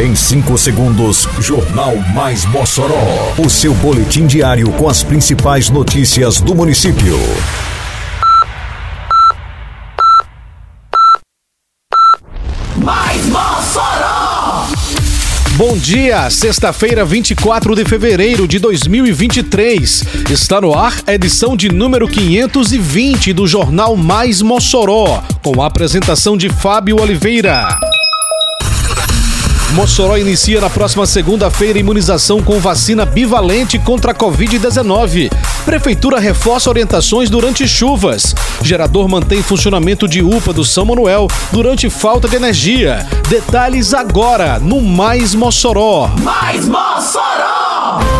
Em 5 segundos, Jornal Mais Mossoró. O seu boletim diário com as principais notícias do município. Mais Mossoró! Bom dia, sexta-feira, 24 de fevereiro de 2023. Está no ar a edição de número 520 do Jornal Mais Mossoró, com a apresentação de Fábio Oliveira. Mossoró inicia na próxima segunda-feira imunização com vacina bivalente contra a Covid-19. Prefeitura reforça orientações durante chuvas. Gerador mantém funcionamento de UPA do São Manuel durante falta de energia. Detalhes agora no Mais Mossoró. Mais Mossoró!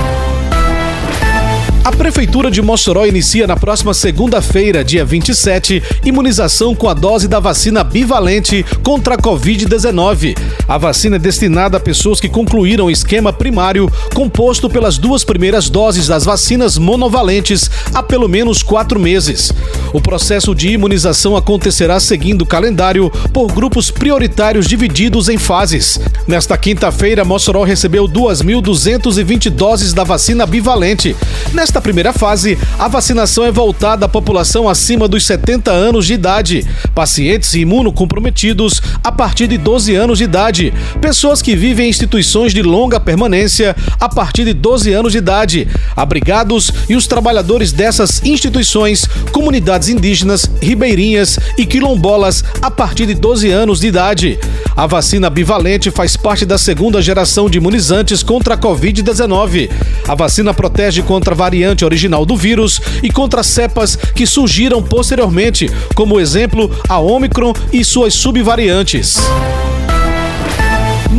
A Prefeitura de Mossoró inicia na próxima segunda-feira, dia 27, imunização com a dose da vacina bivalente contra a Covid-19. A vacina é destinada a pessoas que concluíram o esquema primário composto pelas duas primeiras doses das vacinas monovalentes há pelo menos quatro meses. O processo de imunização acontecerá seguindo o calendário por grupos prioritários divididos em fases. Nesta quinta-feira, Mossoró recebeu 2.220 doses da vacina bivalente. Nesta primeira fase, a vacinação é voltada à população acima dos 70 anos de idade, pacientes imunocomprometidos a partir de 12 anos de idade, pessoas que vivem em instituições de longa permanência a partir de 12 anos de idade, abrigados e os trabalhadores dessas instituições, comunidades indígenas, ribeirinhas e quilombolas a partir de 12 anos de idade. A vacina bivalente faz parte da segunda geração de imunizantes contra a Covid-19. A vacina protege contra a variante original do vírus e contra cepas que surgiram posteriormente, como exemplo a Omicron e suas subvariantes.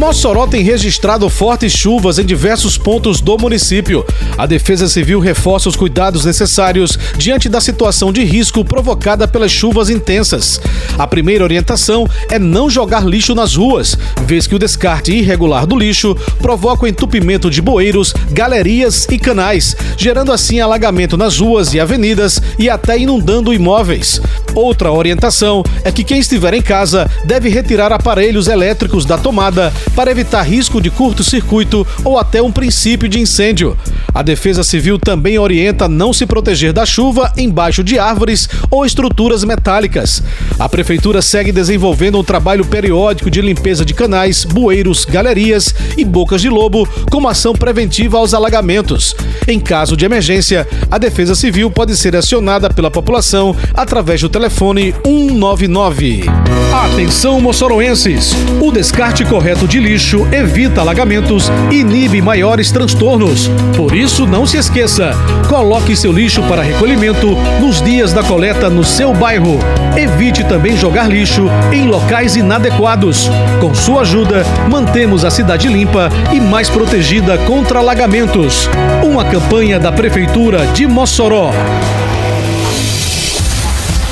Mossoró tem registrado fortes chuvas em diversos pontos do município. A Defesa Civil reforça os cuidados necessários diante da situação de risco provocada pelas chuvas intensas. A primeira orientação é não jogar lixo nas ruas, vez que o descarte irregular do lixo provoca o entupimento de bueiros, galerias e canais, gerando assim alagamento nas ruas e avenidas e até inundando imóveis. Outra orientação é que quem estiver em casa deve retirar aparelhos elétricos da tomada para evitar risco de curto-circuito ou até um princípio de incêndio. A Defesa Civil também orienta não se proteger da chuva embaixo de árvores ou estruturas metálicas. A Prefeitura segue desenvolvendo um trabalho periódico de limpeza de canais, bueiros, galerias e bocas de lobo como ação preventiva aos alagamentos. Em caso de emergência, a Defesa Civil pode ser acionada pela população através do telefone 199. Atenção, moçoroenses! O descarte correto de lixo evita alagamentos e inibe maiores transtornos. Por isso, não se esqueça: coloque seu lixo para recolhimento nos dias da coleta no seu bairro. Evite também jogar lixo em locais inadequados. Com sua ajuda, mantemos a cidade limpa e mais protegida contra alagamentos. Uma campanha da Prefeitura de Mossoró.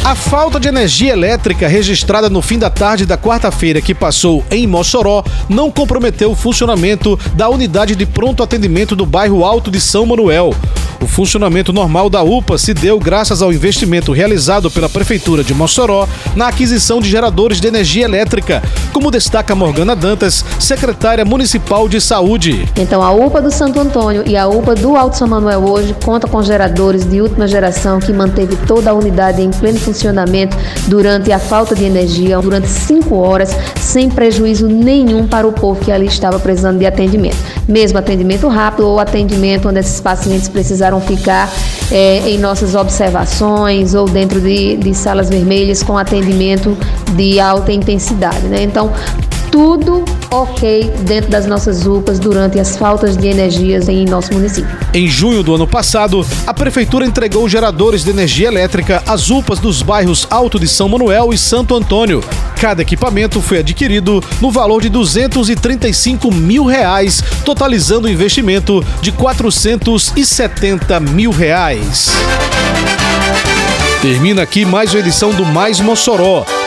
A falta de energia elétrica registrada no fim da tarde da quarta-feira que passou em Mossoró não comprometeu o funcionamento da unidade de pronto atendimento do bairro Alto de São Manuel. O funcionamento normal da UPA se deu graças ao investimento realizado pela Prefeitura de Mossoró na aquisição de geradores de energia elétrica, como destaca Morgana Dantas, secretária municipal de saúde. Então, a UPA do Santo Antônio e a UPA do Alto São Manuel hoje conta com geradores de última geração que manteve toda a unidade em pleno funcionamento durante a falta de energia, durante cinco horas, sem prejuízo nenhum para o povo que ali estava precisando de atendimento. Mesmo atendimento rápido ou atendimento onde esses pacientes precisaram ficar é, em nossas observações ou dentro de, de salas vermelhas com atendimento de alta intensidade. Né? Então, tudo ok dentro das nossas UPAs durante as faltas de energias em nosso município. Em junho do ano passado, a Prefeitura entregou geradores de energia elétrica às UPAs dos bairros Alto de São Manuel e Santo Antônio. Cada equipamento foi adquirido no valor de 235 mil reais, totalizando um investimento de 470 mil reais. Termina aqui mais uma edição do Mais Mossoró,